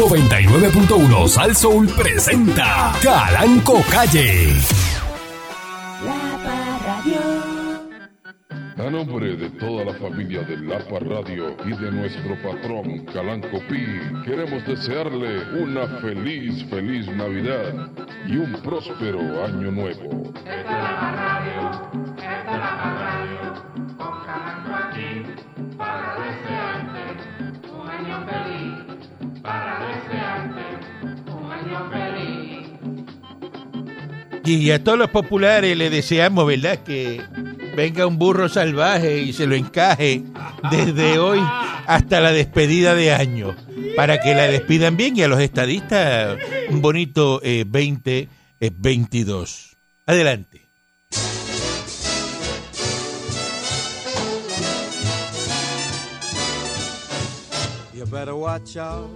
99.1 Sal Soul presenta Calanco Calle. La Parradio. A nombre de toda la familia de Lapa Radio y de nuestro patrón Calanco Pi, queremos desearle una feliz, feliz Navidad y un próspero año nuevo. Y a todos los populares le deseamos, ¿verdad? Que venga un burro salvaje y se lo encaje desde hoy hasta la despedida de año, para que la despidan bien y a los estadistas un bonito eh, 2022. Adelante. You better watch out.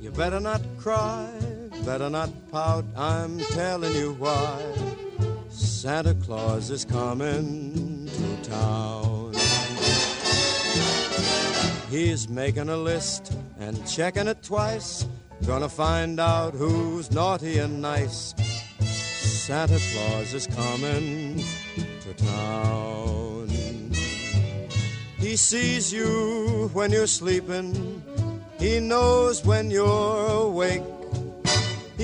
You better not cry. Better not pout. I'm telling you why. Santa Claus is coming to town. He's making a list and checking it twice. Gonna find out who's naughty and nice. Santa Claus is coming to town. He sees you when you're sleeping. He knows when you're awake.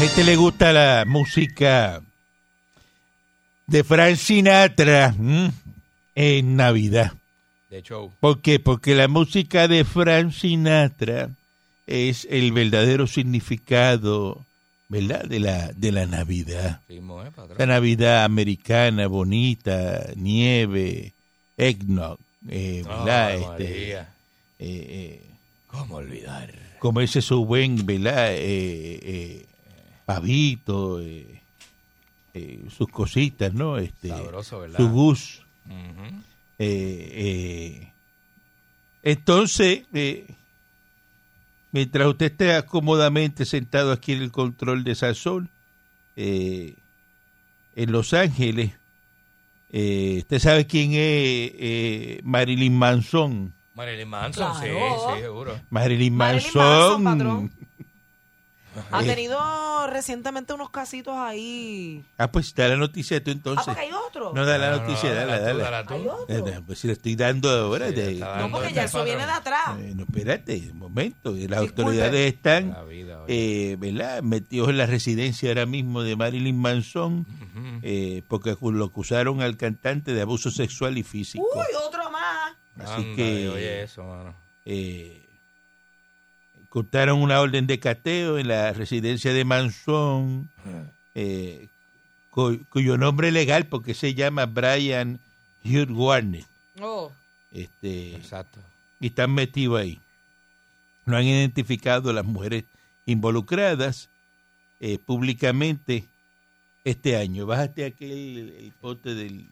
Gente le gusta la música de Frank Sinatra ¿m? en Navidad. De show. ¿Por qué? Porque la música de Frank Sinatra es el verdadero significado, ¿verdad? De la, de la Navidad. La. Navidad americana, bonita, nieve, eggnog, eh, ¿verdad? Ave Este, eh, eh, ¿Cómo olvidar? comerse su buen, ¿verdad? Eh, eh, pavito, eh, eh, sus cositas, ¿no? Este, Sabroso, ¿verdad? su gus. Ujú. Eh, eh, entonces, eh, mientras usted esté cómodamente sentado aquí en el control de Sazón, eh, en Los Ángeles, eh, usted sabe quién es eh, Marilyn Manson. Marilyn Manson, Claro. sí, sí, seguro. Marilyn Marilyn Manson. Ha Eh, tenido recientemente unos casitos ahí. ah, pues da la noticia tú Ah, entonces. porque hay otro. No da la No, no, noticia, no, dale, dale. Hay otro. Eh, Pues si le estoy dando ahora. Sí, de- está No, porque ya eso viene de atrás. Eh, no, espérate, un momento. Las Disculpe. autoridades están, La vida, oye. eh, ¿verdad? Metidos en la residencia ahora mismo de Marilyn Manson, eh, porque lo acusaron al cantante de abuso sexual y físico. Uy, otro más. Así que Oye, eso, mano. eh, cortaron una orden de cateo en la residencia de Manson, eh, cu- cuyo nombre legal, porque se llama Brian Hugh Warner. Oh, Este, Exacto. y están metidos ahí. No han identificado a las mujeres involucradas eh, públicamente este año. Bájate aquel el, el pote del,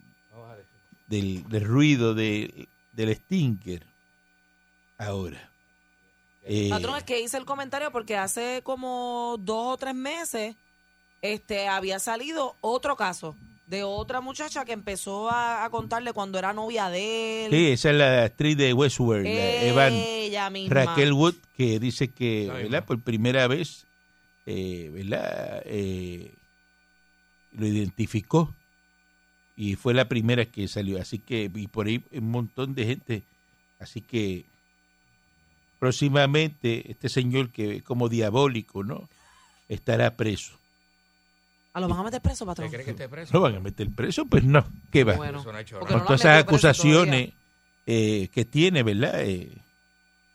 del, del ruido de- del stinker. Ahora. Eh, Patrón, es que hice el comentario porque hace como dos o tres meses este, había salido otro caso de otra muchacha que empezó a, a contarle cuando era novia de él. sí, esa es la actriz de Westworld, Ella misma. Raquel Wood, que dice que. Por primera vez, eh, ¿verdad? Eh, lo identificó y fue la primera que salió. Así que, y por ahí un montón de gente. Así que, próximamente, este señor que es como diabólico, ¿no? Estará preso. ¿A lo van a meter preso, patrón? ¿Usted cree que esté preso? ¿Lo van a meter preso? Pues no. ¿Qué va? Bueno. Con todas esas acusaciones eh, que tiene, ¿verdad? Eh,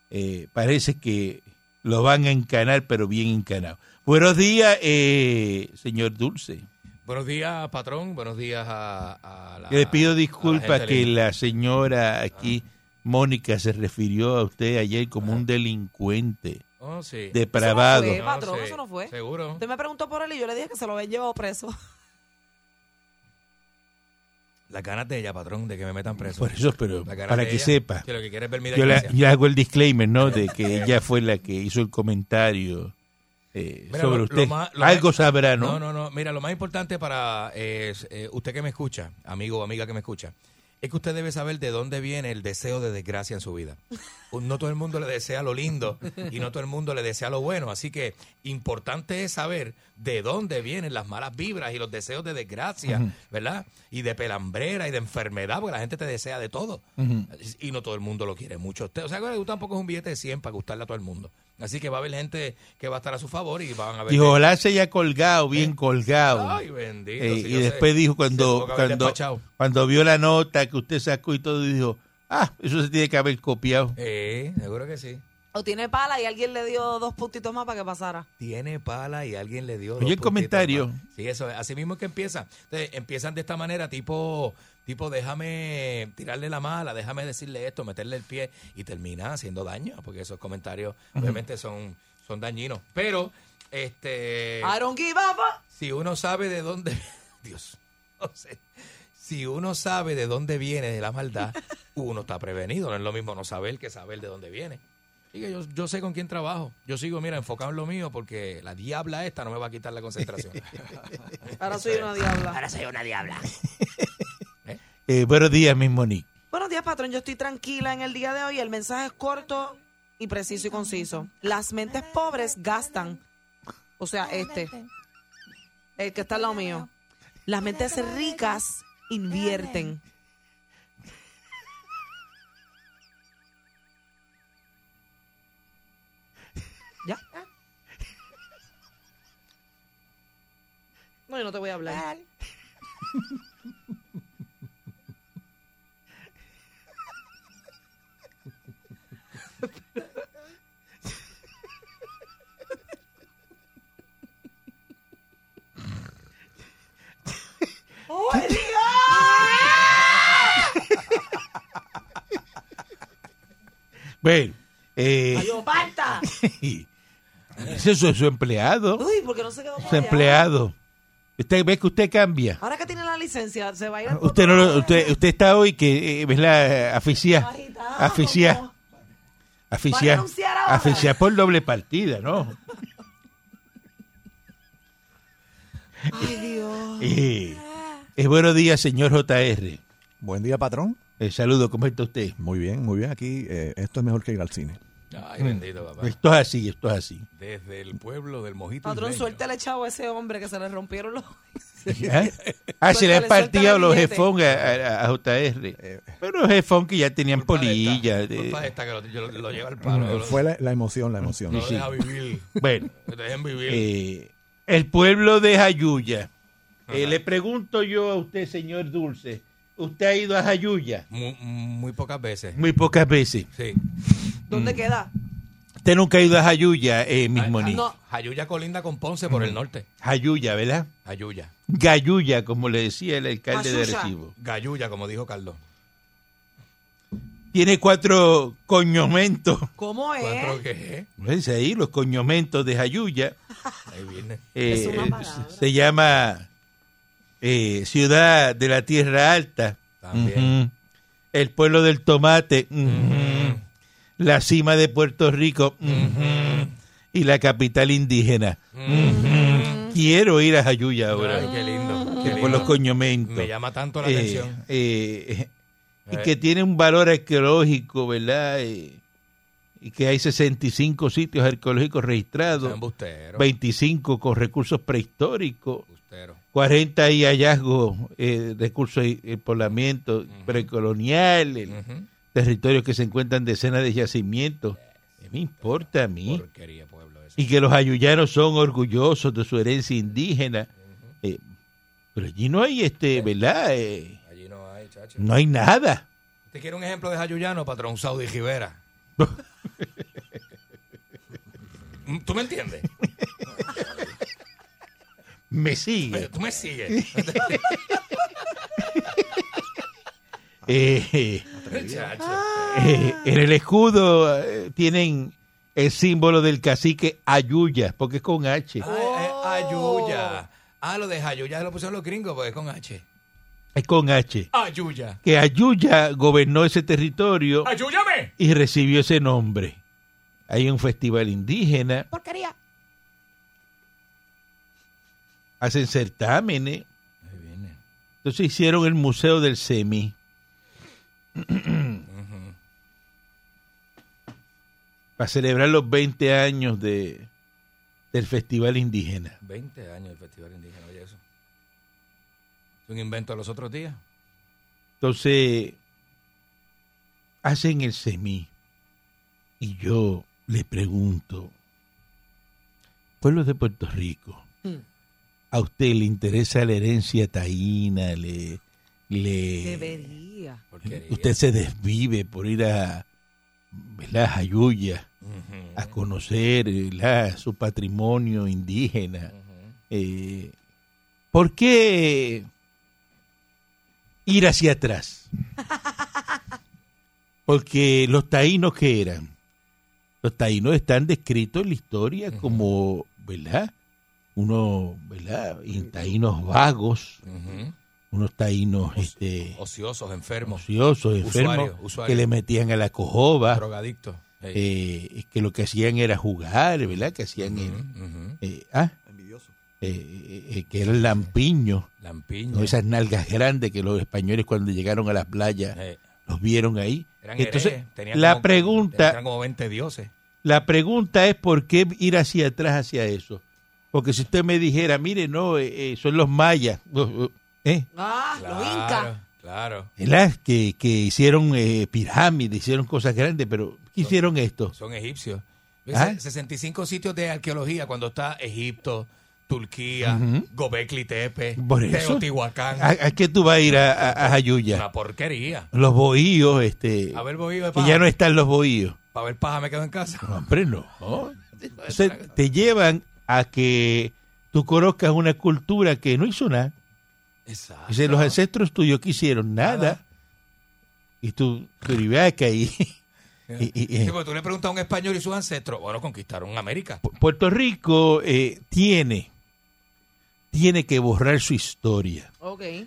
eh, parece que lo van a encanar, pero bien encanado. Buenos días, eh, señor Dulce. Buenos días, patrón. Buenos días a, a la. Le pido disculpas que la señora aquí, Mónica, se refirió a usted ayer como un delincuente Oh, sí. depravado. Eso no No, patrón, sí, eso no fue. Seguro. Usted me preguntó por él y yo le dije que se lo habían llevado preso. Las ganas de ella, patrón, de que me metan preso. Por eso, pero para que ella, sepa. Que lo que quiere es ver mi Yo yo hago el disclaimer, ¿no? De que ella fue la que hizo el comentario eh, Mira, sobre lo- usted. lo más- lo Algo más- sabrá, ¿no? No, no, no. Mira, lo más importante para eh, eh, usted que me escucha, amigo o amiga que me escucha, es que usted debe saber de dónde viene el deseo de desgracia en su vida. No todo el mundo le desea lo lindo y no todo el mundo le desea lo bueno. Así que importante es saber de dónde vienen las malas vibras y los deseos de desgracia, ¿verdad? Y de pelambrera y de enfermedad, porque la gente te desea de todo. Y no todo el mundo lo quiere mucho. o sea, que tampoco es un billete de 100 para gustarle a todo el mundo. Así que va a haber gente que va a estar a su favor y van a ver. Dijo, ojalá se haya colgado, bien colgado. Ay, bendito. Eh, y sé. después dijo cuando cuando, cuando vio la nota que usted sacó y todo, dijo, ah, eso se tiene que haber copiado. Eh, seguro que sí. O tiene pala y alguien le dio dos puntitos más para que pasara. Tiene pala y alguien le dio. Oye, dos el puntitos comentario. más. Sí, eso es. Así mismo es que empieza. Entonces, empiezan de esta manera, tipo, tipo, déjame tirarle la mala, déjame decirle esto, meterle el pie y termina haciendo daño, porque esos comentarios obviamente son, son dañinos. Pero, este. I don't give a fuck. si uno sabe de dónde Dios no sé. si uno sabe de dónde viene de la maldad uno está prevenido no es lo mismo no saber que saber de dónde viene Que yo, yo sé con quién trabajo yo sigo mira enfocado en lo mío porque la diabla esta no me va a quitar la concentración Ahora soy una diabla. ahora soy una diabla Eh, buenos días, mi Monique. Buenos días, patrón. Yo estoy tranquila en el día de hoy. El mensaje es corto y preciso y conciso. Las mentes pobres gastan. O sea, este. El que está al lado mío. Las mentes ricas invierten. ¿Ya? No, yo no te voy a hablar. Bueno, eh, ¡Ay, ese es su, su empleado. Uy, porque no se quedó Su allá? empleado. Usted ve que usted cambia. Ahora que tiene la licencia, se va a ir Usted no lo- usted, usted está hoy que eh, aficia Agitado. aficia aficia ¿Va a anunciar ahora? aficia por doble partida, ¿no? Ay, Dios. Eh, eh, buenos días, señor JR. Buen día, patrón. Eh, saludo, ¿cómo está usted? Muy bien, muy bien. Aquí eh, esto es mejor que ir al cine. Ay bendito papá Esto es así, esto es así. desde el pueblo del mojito Patrón, isleño. suéltale chavo a ese hombre que se le rompieron los... ¿Eh? Ah, se le han partido los jefón a, a- a JR. Pero jefón que ya tenían Culpa de esta, polilla. de- culpa de esta que lo, yo- lo lleva al palo lo, Fue la, la emoción, la emoción. no lo deja vivir Bueno, dejen vivir eh, el pueblo de Jayuya. Eh, le pregunto yo a usted, señor Dulce, ¿usted ha ido a Jayuya? muy, muy pocas veces Muy pocas veces. sí ¿Dónde queda? Usted nunca ha ido a Jayuya, eh, mismo Ah, ni. no. Jayuya colinda con Ponce por el norte. Jayuya, ¿verdad? Jayuya. Gayuya, como le decía el alcalde de. Arecibo. Gayuya, como dijo Carlos. tiene cuatro coñomentos. ¿Cómo ¿Cuatro es? qué? Dice ahí los coñomentos de Jayuya. Ahí viene. Eh, Es una se llama eh, Ciudad de la Tierra Alta. También. El pueblo del tomate. La cima de Puerto Rico. Y la capital indígena. Quiero ir a Jayuya ahora. Ay, qué lindo. qué por los coñomentos. Me llama tanto la Eh, atención. eh, y Eh. que tiene un valor arqueológico, ¿verdad? Eh, y que hay 65 sitios arqueológicos registrados, Embustero. 25 con recursos prehistóricos. 40 y hallazgos, eh, recursos poblamientos precoloniales, Ujú. territorios que se encuentran decenas de yacimientos. ¿Qué me importa a mí? Porquería, pueblo ese. Y que los ayuyanos son orgullosos de su herencia indígena. Eh, pero allí no hay, este, ¿verdad? Eh, Allí no hay, chacho. no hay nada. ¿Te quiere un ejemplo de Jayuyano, patrón Saudi Rivera? ¿Tú me entiendes? Me sigue. ¿Tú me sigues? Eh, eh, en el escudo eh, tienen el símbolo del cacique Ayuya, porque es con H. Ah, eh, Ayuya. Ah, lo de Ayuya lo pusieron los gringos porque es con H. Es con H. Ayuya. Que Ayuya gobernó ese territorio ¡Ayúyame! y recibió ese nombre. Hay un festival indígena, Porquería. Hacen certámenes. Ahí viene. Entonces hicieron el Museo del Semi. Para celebrar los 20 años de, del Festival Indígena. 20 años el Festival Indígena, oye eso. Es un invento de los otros días. Entonces, hacen el Semi. Y yo le pregunto, pueblos de Puerto Rico, Mm. ¿A usted le interesa la herencia taína? ¿Le, le, Debería. Usted se desvive por ir a ¿verdad? a Jayuya Ujú. a conocer ¿verdad? su patrimonio indígena. Eh, ¿Por qué ir hacia atrás? Porque los taínos que eran, los taínos están descritos en la historia como, ¿verdad? Unos, ¿verdad? Taínos vagos, unos taínos este, Ociosos, enfermos, ociosos, enfermos, Usuarios, usuarios. que le metían a la cojoba, drogadictos. Eh, que lo que hacían era jugar, ¿verdad? Que hacían, el- eh, ah, eh, eh, que era el lampiño, Lampiño. ¿no? esas nalgas grandes que los españoles cuando llegaron a la playa Eh, los vieron ahí. eran Entonces, herejes, la como- pregunta, Eran como 20 dioses. la pregunta es por qué ir hacia atrás hacia eso. Porque si usted me dijera, mire, no, eh, eh, son los mayas, uh, uh, ¿eh? Ah, los incas. Claro. ¿verdad? Que, que hicieron eh, pirámides, hicieron cosas grandes, pero ¿qué hicieron esto? Son egipcios. ¿Ah? 65 sitios de arqueología cuando está Egipto, Turquía, Ujú. Gobekli Tepe, Por eso. Teotihuacán. ¿A, a qué tú vas a ir a, a, a Jayuya? Una porquería. Los bohíos, este, A ver, bohío de que paja. ya no están los bohíos. Para ver paja me quedo en casa. No, hombre, no. Entonces, te llevan a que tú conozcas una cultura que no hizo nada. Exacto. Dice, los ancestros tuyos que hicieron nada. Nada. Y tú, pero y vea que ahí, y- y- Sí, porque tú le preguntas a un español y sus ancestros, bueno, conquistaron América. Pu- Puerto Rico eh, tiene, tiene que borrar su historia.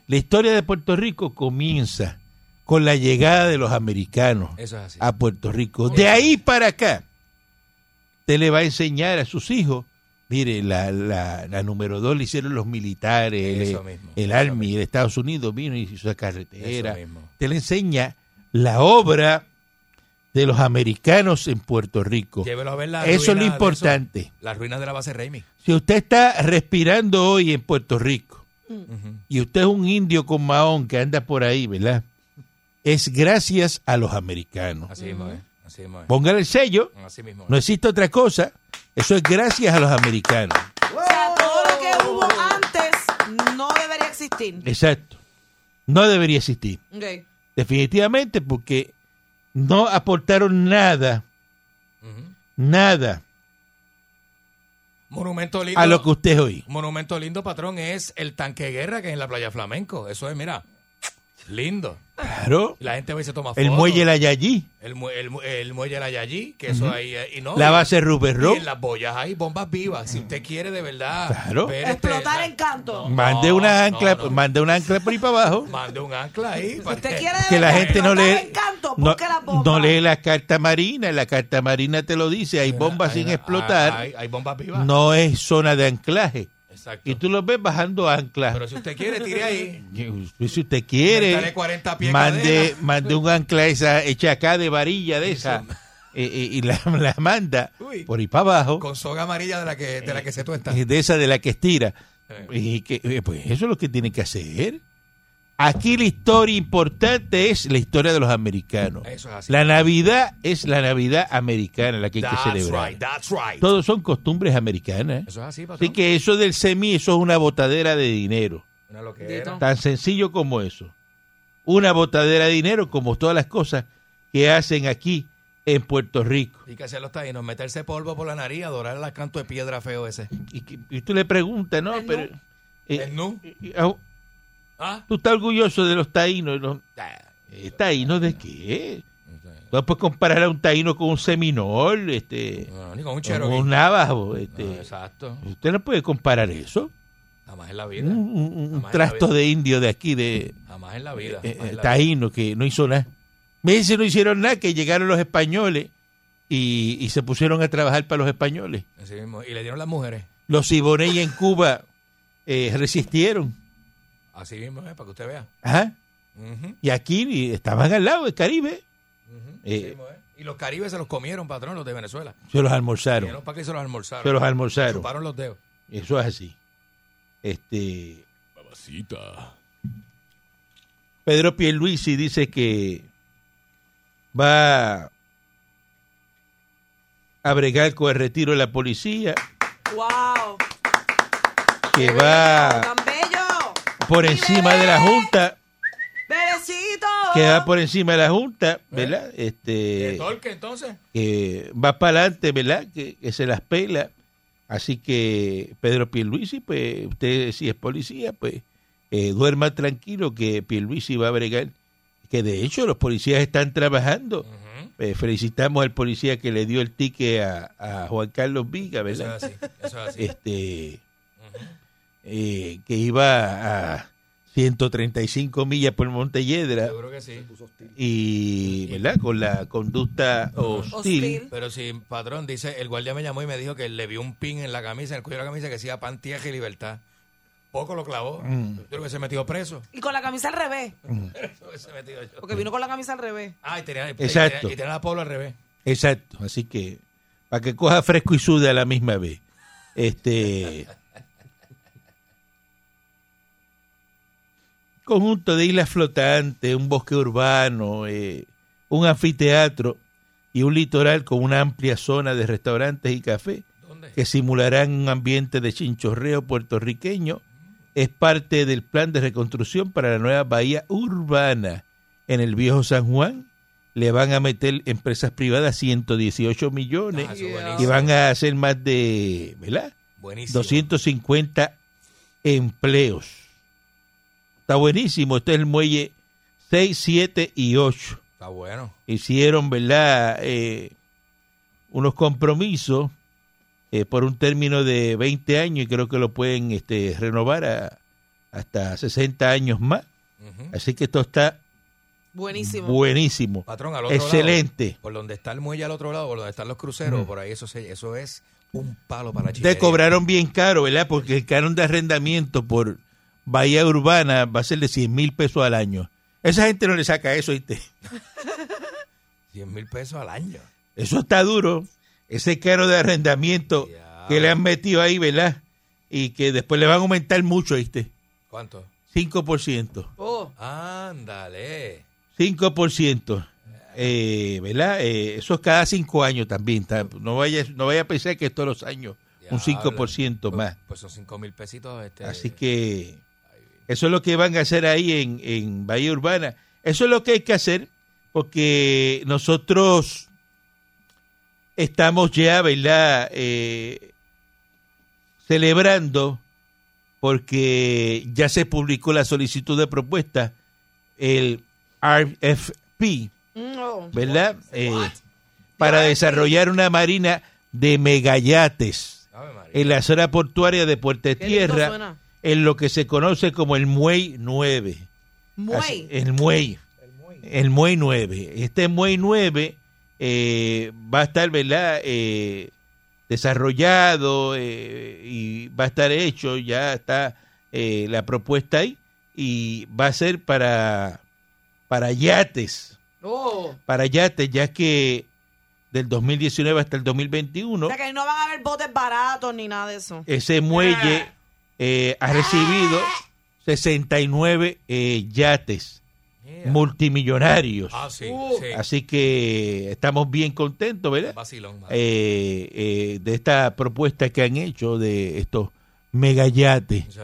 La historia de Puerto Rico comienza con la llegada de los americanos Eso es así. a Puerto Rico. De ahí para acá, usted le va a enseñar a sus hijos. Mire, la, la, la número dos le hicieron los militares, Eso el, mismo, el eso Army de Estados Unidos vino y hizo esa Eso carretera. mismo. Usted le enseña la obra de los americanos en Puerto Rico. Llévelo a ver la Eso es lo importante. Las ruinas de la base Raimi. Si usted está respirando hoy en Puerto Rico y usted es un indio con mahón que anda por ahí, ¿verdad? Es gracias a los americanos. Así mismo es. Así mismo es. Póngale el sello, Así mismo es. no existe otra cosa. Eso es gracias a los americanos. O sea, todo lo que hubo antes no debería existir. Exacto. No debería existir. Definitivamente porque no aportaron nada, nada Monumento lindo. a lo que usted es hoy. Monumento lindo, patrón, es el tanque de guerra que es en la playa Flamenco. Eso es, mira. Lindo. Claro. La gente va y se toma fotos. El muelle La Yayí, El, mu- el, mu- el muelle La Yayí, que eso ahí. eh, Y no, la base Rupert y en las boyas hay bombas vivas. Si usted quiere de verdad. Claro. ver este- Explotar la- en canto. Mande una ancla, no. mande una ancla por ahí para abajo. Mande un ancla ahí. para Usted que- quiere de Que la gente no explotar lee, canto, no, busque las bombas. no lee la carta marina. La carta marina te lo dice. Hay bombas Hay- sin hay- explotar. Hay, hay bombas vivas. No es zona de anclaje. Exacto. Y tú los ves bajando anclas. Pero si usted quiere, tire ahí. Y Si usted quiere, Métale 40 pies mande, mande un ancla esa hecha acá de varilla de esa y la, la manda Uy. por ahí para abajo, Con soga amarilla de la que, de la que se tuesta. eh, de esa de la que estira. Eh. Y que, eh, pues eso es lo que tiene que hacer. Aquí la historia importante es la historia de los americanos. Eso es así. La Navidad es la Navidad americana, la que hay que That's celebrar. right, that's right. Todos son costumbres americanas. Eso es así, patrón. Así que eso del semi, eso es una botadera de dinero. Una loquera. Tan sencillo como eso. Una botadera de dinero como todas las cosas que hacen aquí en Puerto Rico. Y que hacer los taínos, meterse polvo por la nariz, adorar el canto de piedra feo ese. Y, que- y tú le preguntas, ¿no? El Pero, nu. eh, eh, ah, ¿Ah? ¿Tú estás orgulloso de los taínos? Los- eh, ¿Taínos de qué? No puedes comparar a un taíno con un seminol, este, No, ni con un con cherokee. un navajo. Este. No, exacto. Usted no puede comparar eso. Jamás en la vida. un- trasto vida. de indio de aquí, de Jamás en la vida. eh, jamás eh, en la taíno, que no hizo nada. Me dice no hicieron nada, que llegaron los españoles y, y se pusieron a trabajar para los españoles. vida. Así mismo. Y le dieron las mujeres. Los Siboney en Cuba eh, resistieron. Así mismo, eh, para que usted vea. Ajá. Y aquí estaban al lado del Caribe. Eh. así mismo, eh. Y los caribes se los comieron, patrón, los de Venezuela. Se los almorzaron. Que se los almorzaron. Se los almorzaron. Chuparon los dedos. Eso es así. Este Babacita. Pedro Pierluisi dice que va a bregar con el retiro de la policía, ¡Wow! que ¡Qué va. Por ¡Mi encima de la! Junta, ¡Bebecito! que va por encima de la Junta, ¿verdad? ¿Eh? Este ¿Torque, entonces? que va para adelante, ¿verdad? Que, que se las pela. Así que Pedro Pierluisi, pues usted si es policía, pues eh, duerma tranquilo que Pierluisi va a bregar. Que de hecho los policías están trabajando. Eh, felicitamos al policía que le dio el ticket a, a Juan Carlos Viga, Eso ¿verdad? es así. Eso es así. Este. Eh, que iba a 135 millas por Montelledra Seguro que sí. y, ¿verdad? Con la conducta hostil. Hostil. Pero si, patrón, dice, el guardia me llamó y me dijo que le vio un pin en la camisa, en el cuello de la camisa, que decía pan, tierra y libertad. Poco lo clavó. Mm. Yo creo que se metió preso. Y con la camisa al revés. Yo. Porque vino con la camisa al revés. Ah, y tenía, y Exacto. tenía- y tenía la polo al revés. Exacto, así que para que coja fresco y sude a la misma vez. Este conjunto de islas flotantes, un bosque urbano, eh, un anfiteatro y un litoral con una amplia zona de restaurantes y cafés ¿Dónde? que simularán un ambiente de chinchorreo puertorriqueño es parte del plan de reconstrucción para la nueva bahía urbana en el viejo San Juan. Le van a meter empresas privadas 118 millones Ah, y van a hacer más de, ¿verdad? Buenísimo. 250 empleos. Está buenísimo. Este es el muelle 6, 7 y 8 Está bueno. hicieron, ¿verdad? Eh, unos compromisos eh, por un término de 20 años y creo que lo pueden este, renovar a- hasta 60 años más. Así que esto está Buenísimo. buenísimo. Patrón, al otro Excelente. lado, por donde está el muelle al otro lado, por donde están los cruceros, Mm. por ahí eso se- eso es un palo para la Te cobraron bien caro, ¿verdad? Porque el canon de arrendamiento por Bahía Urbana va a ser de 100 mil pesos al año. Esa gente no le saca eso, ¿viste? 100 mil pesos al año. Eso está duro. Ese caro de arrendamiento que le han metido ahí, ¿verdad? Y que después le van a aumentar mucho, ¿viste? ¿Cuánto? 5%. Oh, Ándale. 5%. Eh, ¿Verdad? Eh, eso es cada cinco años también. está- No vaya, no vaya a pensar que es todos los años un Diablo. 5% Pues- más. Pues son 5 mil pesitos. Este, Así que eso es lo que van a hacer ahí en, en Bahía Urbana. Eso es lo que hay que hacer porque nosotros estamos ya, ¿verdad? Eh, celebrando porque ya se publicó la solicitud de propuesta el RFP, No. ¿verdad? Eh, para desarrollar una marina de megayates en la zona portuaria de Puerto Qué lindo Tierra, suena. En lo que se conoce como el Muey 9. Muey. Así- el Muey. El Muey 9. Este Muey 9 eh, va a estar, ¿verdad? Eh, desarrollado eh, y va a estar hecho, ya está eh, la propuesta ahí y va a ser para, para yates, Oh. para yates, ya que del 2019 hasta el 2021 O sea que ahí no van a haber botes baratos ni nada de eso. ese muelle eh, ha recibido 69 eh, yates Yeah. multimillonarios. Ah, sí, Uh. sí. Así que estamos bien contentos, ¿verdad? Vacilón. Eh, eh, de esta propuesta que han hecho de estos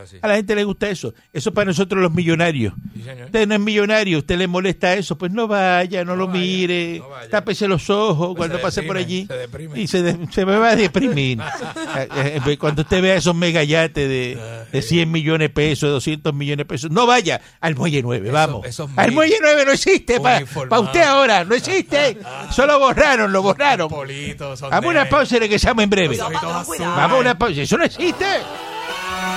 sí. A la gente le gusta eso. Eso para nosotros los millonarios. Sí. Usted no es millonario, usted le molesta eso, pues no vaya, no, No lo vaya, mire, no vaya. tápese los ojos Pues cuando se pase por allí se deprime. y se, de- se me va a deprimir. Eh, eh, cuando usted vea esos megayates de, de 100 millones de pesos, 200 millones de pesos, no vaya al Muelle 9, Eso- vamos. al Muelle 9 no existe para usted ahora, no existe. Solo borraron, lo borraron. Vamos a una pausa y regresamos en breve. Vamos a una pausa, eso no existe.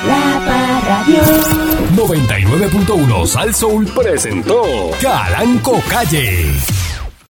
La Parradio 99.1 Sal Soul presentó Calanco Calle.